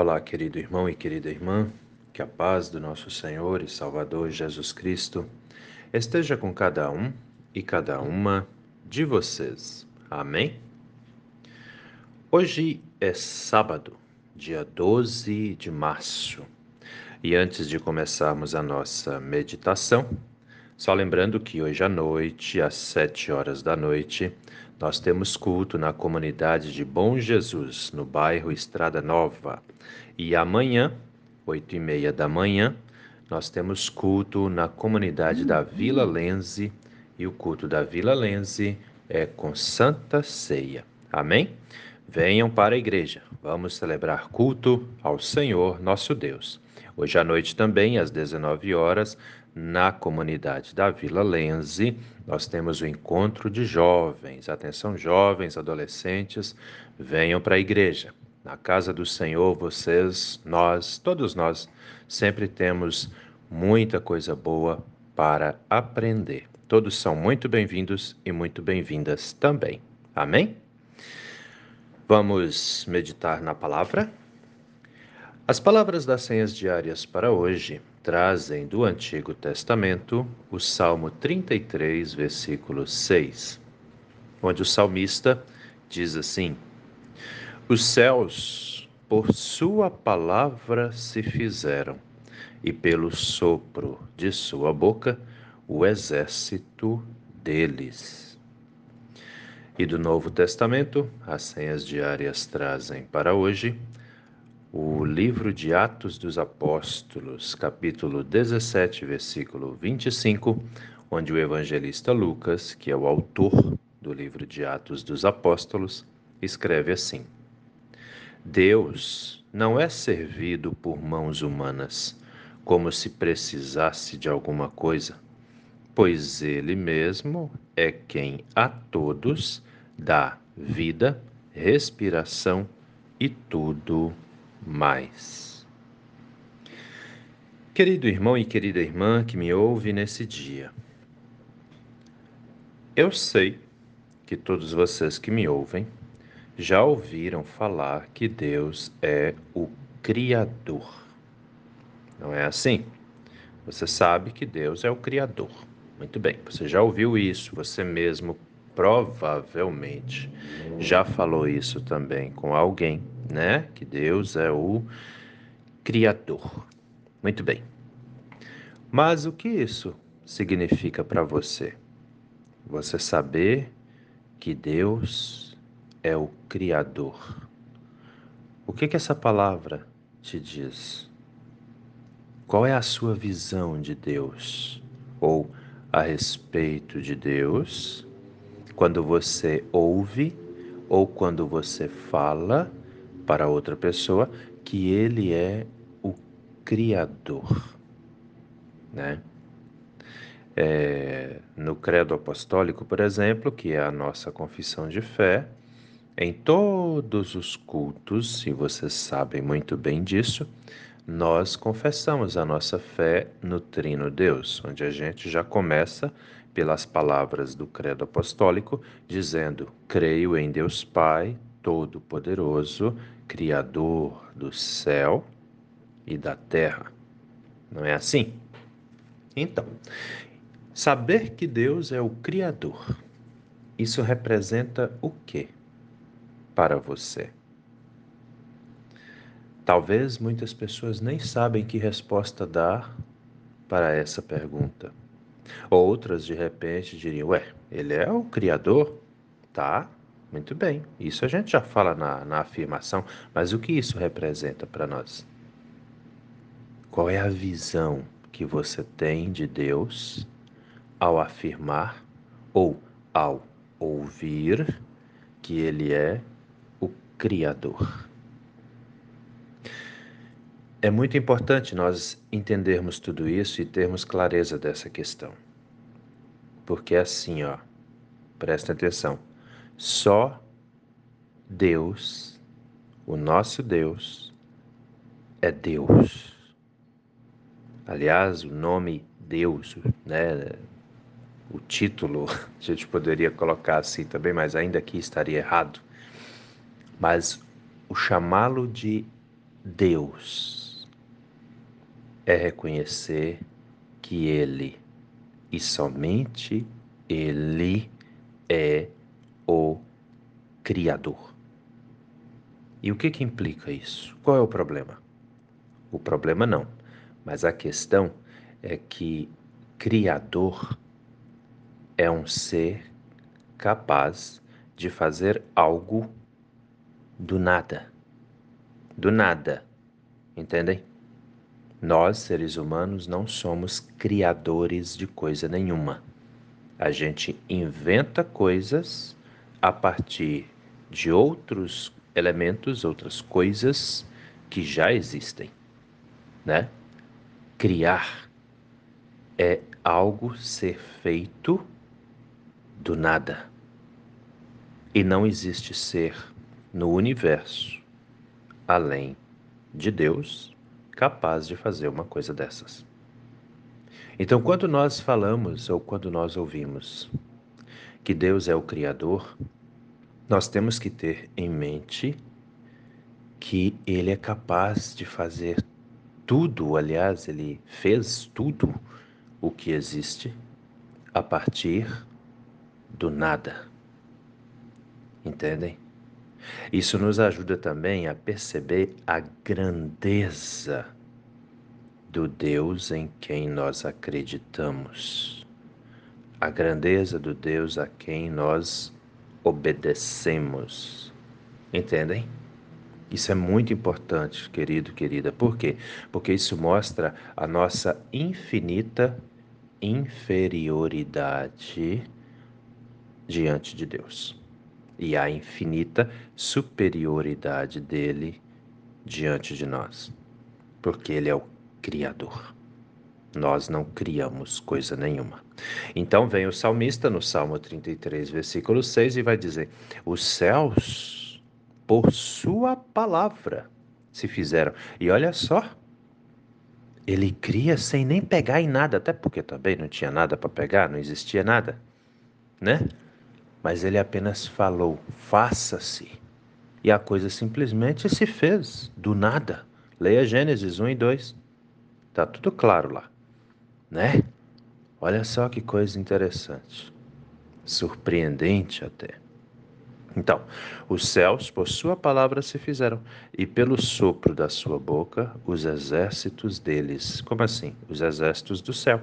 Olá, querido irmão e querida irmã, que a paz do nosso Senhor e Salvador Jesus Cristo esteja com cada um e cada uma de vocês. Amém? Hoje é sábado, dia 12 de março, e antes de começarmos a nossa meditação, só lembrando que hoje à noite, às sete horas da noite, nós temos culto na comunidade de Bom Jesus, no bairro Estrada Nova. E amanhã, oito e meia da manhã, nós temos culto na comunidade da Vila Lense. E o culto da Vila Lense é com Santa Ceia. Amém? Venham para a igreja. Vamos celebrar culto ao Senhor nosso Deus. Hoje à noite também, às 19 horas, na comunidade da Vila Lense, nós temos o encontro de jovens. Atenção, jovens, adolescentes, venham para a igreja. Na casa do Senhor, vocês, nós, todos nós, sempre temos muita coisa boa para aprender. Todos são muito bem-vindos e muito bem-vindas também. Amém? Vamos meditar na palavra? As palavras das senhas diárias para hoje trazem do Antigo Testamento o Salmo 33, versículo 6, onde o salmista diz assim: Os céus por sua palavra se fizeram, e pelo sopro de sua boca o exército deles. E do Novo Testamento, as senhas diárias trazem para hoje o livro de Atos dos Apóstolos, capítulo 17, versículo 25, onde o evangelista Lucas, que é o autor do livro de Atos dos Apóstolos, escreve assim: Deus não é servido por mãos humanas, como se precisasse de alguma coisa, pois Ele mesmo é quem a todos dá vida, respiração e tudo mais. Querido irmão e querida irmã que me ouve nesse dia, eu sei que todos vocês que me ouvem já ouviram falar que Deus é o Criador. Não é assim? Você sabe que Deus é o Criador. Muito bem, você já ouviu isso, você mesmo provavelmente já falou isso também com alguém né? Que Deus é o Criador. Muito bem. Mas o que isso significa para você? Você saber que Deus é o Criador. O que, que essa palavra te diz? Qual é a sua visão de Deus ou a respeito de Deus quando você ouve ou quando você fala para outra pessoa que ele é o Criador, né? É, no Credo Apostólico, por exemplo, que é a nossa confissão de fé, em todos os cultos, e vocês sabem muito bem disso, nós confessamos a nossa fé no Trino Deus, onde a gente já começa pelas palavras do Credo Apostólico, dizendo: Creio em Deus Pai, Todo-Poderoso, Criador do céu e da terra. Não é assim? Então, saber que Deus é o Criador, isso representa o que para você? Talvez muitas pessoas nem sabem que resposta dar para essa pergunta. Outras, de repente, diriam: Ué, ele é o Criador? Tá, muito bem, isso a gente já fala na, na afirmação, mas o que isso representa para nós? Qual é a visão que você tem de Deus ao afirmar ou ao ouvir que Ele é o Criador? É muito importante nós entendermos tudo isso e termos clareza dessa questão. Porque é assim, ó, presta atenção só Deus, o nosso Deus, é Deus. Aliás, o nome Deus, né? O título a gente poderia colocar assim também, mas ainda aqui estaria errado. Mas o chamá-lo de Deus é reconhecer que Ele e somente Ele é o Criador. E o que, que implica isso? Qual é o problema? O problema não, mas a questão é que Criador é um ser capaz de fazer algo do nada. Do nada. Entendem? Nós, seres humanos, não somos criadores de coisa nenhuma. A gente inventa coisas a partir de outros elementos, outras coisas que já existem, né? Criar é algo ser feito do nada. E não existe ser no universo além de Deus capaz de fazer uma coisa dessas. Então, quando nós falamos ou quando nós ouvimos que Deus é o Criador, nós temos que ter em mente que Ele é capaz de fazer tudo, aliás, Ele fez tudo o que existe a partir do nada. Entendem? Isso nos ajuda também a perceber a grandeza do Deus em quem nós acreditamos, a grandeza do Deus a quem nós obedecemos. Entendem? Isso é muito importante, querido, querida. Por quê? Porque isso mostra a nossa infinita inferioridade diante de Deus e a infinita superioridade dele diante de nós, porque ele é o Criador. Nós não criamos coisa nenhuma. Então vem o salmista no Salmo 33, versículo 6 e vai dizer: Os céus, por sua palavra, se fizeram. E olha só, ele cria sem nem pegar em nada, até porque também não tinha nada para pegar, não existia nada, né? Mas ele apenas falou: faça-se. E a coisa simplesmente se fez, do nada. Leia Gênesis 1 e 2. Tá tudo claro lá, né? Olha só que coisa interessante. Surpreendente até. Então, os céus, por sua palavra, se fizeram, e pelo sopro da sua boca, os exércitos deles. Como assim? Os exércitos do céu.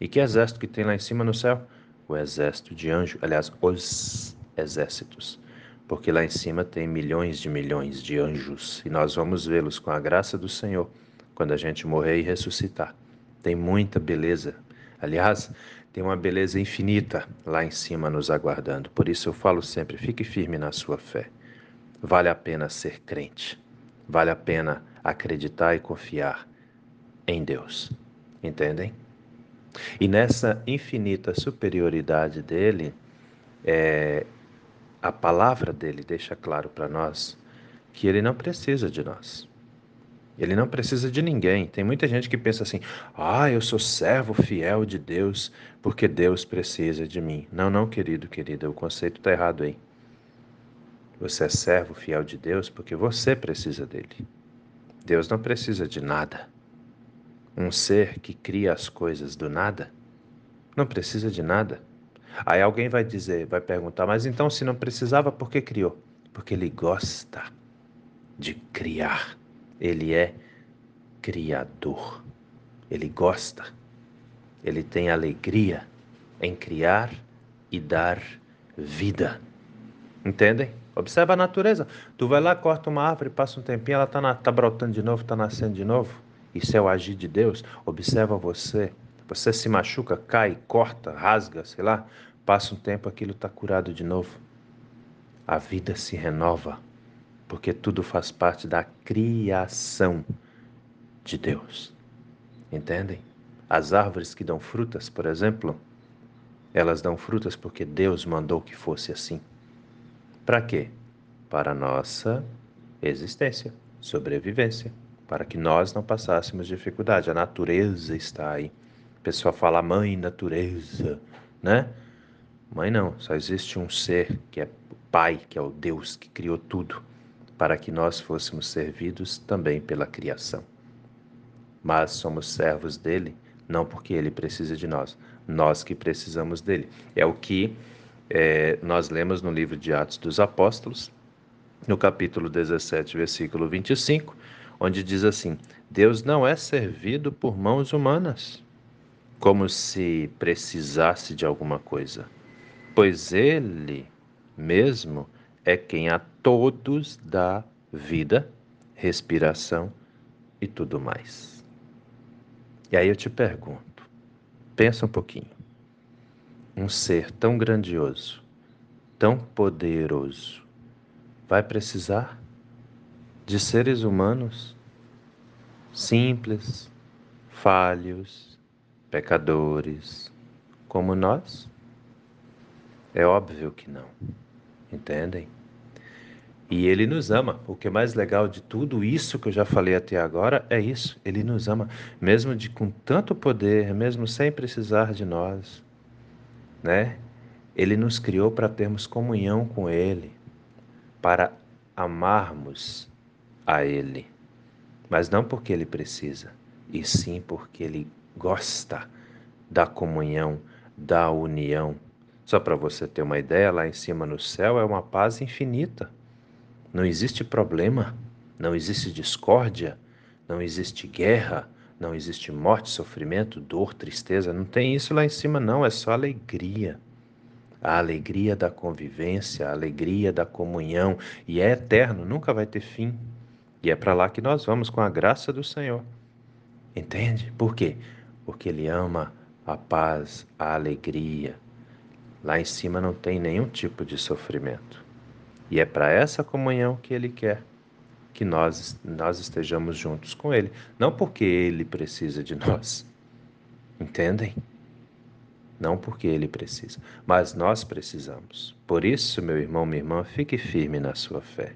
E que exército que tem lá em cima no céu? o exército de anjos, aliás, os exércitos, porque lá em cima tem milhões de milhões de anjos e nós vamos vê-los com a graça do Senhor quando a gente morrer e ressuscitar. Tem muita beleza. Aliás, tem uma beleza infinita lá em cima nos aguardando. Por isso eu falo sempre: fique firme na sua fé. Vale a pena ser crente. Vale a pena acreditar e confiar em Deus. Entendem? E nessa infinita superioridade dele, é, a palavra dele deixa claro para nós que ele não precisa de nós. Ele não precisa de ninguém. Tem muita gente que pensa assim: ah, eu sou servo fiel de Deus porque Deus precisa de mim. Não, não, querido, querida, o conceito está errado aí. Você é servo fiel de Deus porque você precisa dele. Deus não precisa de nada. Um ser que cria as coisas do nada não precisa de nada. Aí alguém vai dizer, vai perguntar, mas então se não precisava, por que criou? Porque ele gosta de criar. Ele é criador. Ele gosta. Ele tem alegria em criar e dar vida. Entendem? Observa a natureza. Tu vai lá, corta uma árvore, passa um tempinho, ela está tá brotando de novo, está nascendo de novo. Isso é o agir de Deus. Observa você. Você se machuca, cai, corta, rasga, sei lá. Passa um tempo, aquilo está curado de novo. A vida se renova, porque tudo faz parte da criação de Deus. Entendem? As árvores que dão frutas, por exemplo, elas dão frutas porque Deus mandou que fosse assim. Para quê? Para nossa existência, sobrevivência para que nós não passássemos dificuldade. A natureza está aí. A pessoa fala mãe natureza, né? Mãe não, só existe um ser que é Pai, que é o Deus que criou tudo. Para que nós fôssemos servidos também pela criação. Mas somos servos dele, não porque ele precisa de nós, nós que precisamos dele. É o que é, nós lemos no livro de Atos dos Apóstolos, no capítulo 17, versículo 25, onde diz assim: Deus não é servido por mãos humanas, como se precisasse de alguma coisa, pois Ele mesmo é quem a todos dá vida, respiração e tudo mais. E aí eu te pergunto, pensa um pouquinho. Um ser tão grandioso, tão poderoso, vai precisar de seres humanos simples, falhos, pecadores, como nós? É óbvio que não. Entendem? E ele nos ama. O que é mais legal de tudo isso que eu já falei até agora é isso. Ele nos ama, mesmo de com tanto poder, mesmo sem precisar de nós, né? Ele nos criou para termos comunhão com ele, para amarmos a ele. Mas não porque ele precisa, e sim porque ele gosta da comunhão, da união. Só para você ter uma ideia, lá em cima no céu é uma paz infinita. Não existe problema, não existe discórdia, não existe guerra, não existe morte, sofrimento, dor, tristeza. Não tem isso lá em cima, não, é só alegria. A alegria da convivência, a alegria da comunhão, e é eterno, nunca vai ter fim. E é para lá que nós vamos com a graça do Senhor. Entende? Por quê? Porque Ele ama a paz, a alegria. Lá em cima não tem nenhum tipo de sofrimento. E é para essa comunhão que Ele quer que nós, nós estejamos juntos com Ele. Não porque Ele precisa de nós. Entendem? Não porque Ele precisa, mas nós precisamos. Por isso, meu irmão, minha irmã, fique firme na sua fé.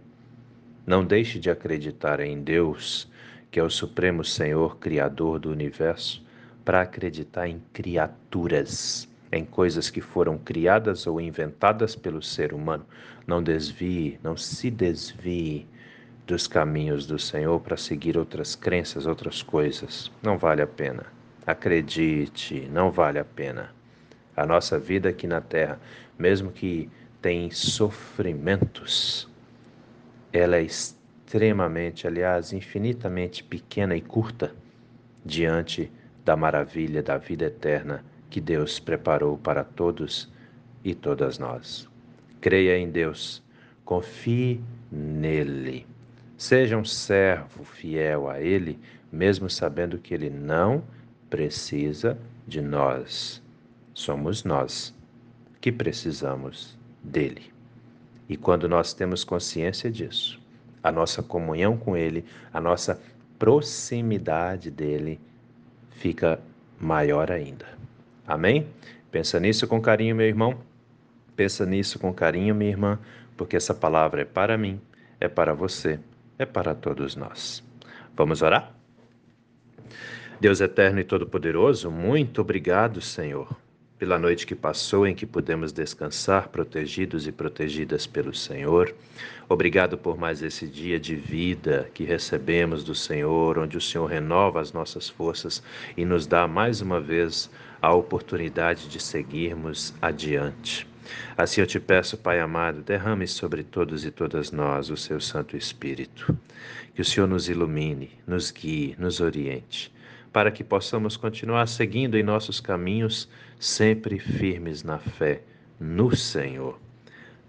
Não deixe de acreditar em Deus, que é o Supremo Senhor, Criador do universo, para acreditar em criaturas, em coisas que foram criadas ou inventadas pelo ser humano. Não desvie, não se desvie dos caminhos do Senhor para seguir outras crenças, outras coisas. Não vale a pena. Acredite, não vale a pena. A nossa vida aqui na terra, mesmo que tem sofrimentos, ela é extremamente, aliás, infinitamente pequena e curta diante da maravilha da vida eterna que Deus preparou para todos e todas nós. Creia em Deus, confie nele. Seja um servo fiel a Ele, mesmo sabendo que Ele não precisa de nós. Somos nós que precisamos dele. E quando nós temos consciência disso, a nossa comunhão com Ele, a nossa proximidade dele fica maior ainda. Amém? Pensa nisso com carinho, meu irmão. Pensa nisso com carinho, minha irmã, porque essa palavra é para mim, é para você, é para todos nós. Vamos orar? Deus eterno e todo-poderoso, muito obrigado, Senhor, pela noite que passou em que pudemos descansar protegidos e protegidas pelo Senhor. Obrigado por mais esse dia de vida que recebemos do Senhor, onde o Senhor renova as nossas forças e nos dá mais uma vez a oportunidade de seguirmos adiante. Assim eu te peço, Pai amado, derrame sobre todos e todas nós o seu Santo Espírito. Que o Senhor nos ilumine, nos guie, nos oriente para que possamos continuar seguindo em nossos caminhos, sempre firmes na fé no Senhor.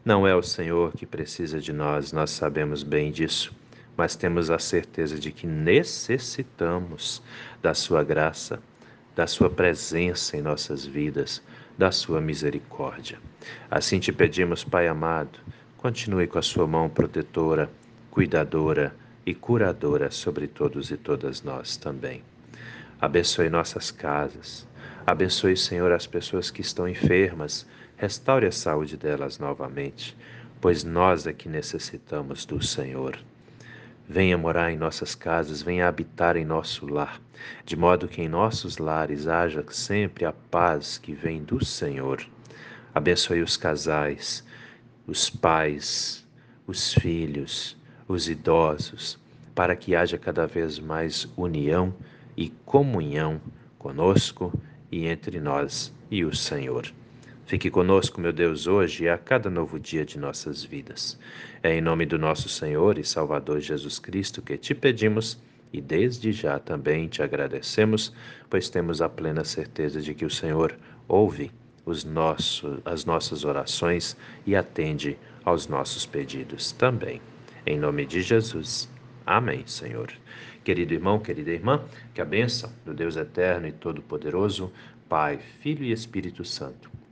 Não é o Senhor que precisa de nós, nós sabemos bem disso, mas temos a certeza de que necessitamos da Sua graça, da Sua presença em nossas vidas, da Sua misericórdia. Assim te pedimos, Pai amado, continue com a Sua mão protetora, cuidadora e curadora sobre todos e todas nós também. Abençoe nossas casas. Abençoe, Senhor, as pessoas que estão enfermas. Restaure a saúde delas novamente, pois nós é que necessitamos do Senhor. Venha morar em nossas casas, venha habitar em nosso lar, de modo que em nossos lares haja sempre a paz que vem do Senhor. Abençoe os casais, os pais, os filhos, os idosos, para que haja cada vez mais união e comunhão conosco e entre nós e o Senhor. Fique conosco, meu Deus, hoje e a cada novo dia de nossas vidas. É em nome do nosso Senhor e Salvador Jesus Cristo que te pedimos e desde já também te agradecemos, pois temos a plena certeza de que o Senhor ouve os nossos, as nossas orações e atende aos nossos pedidos também. Em nome de Jesus. Amém, Senhor. Querido irmão, querida irmã, que a bênção do Deus eterno e todo-poderoso, Pai, Filho e Espírito Santo,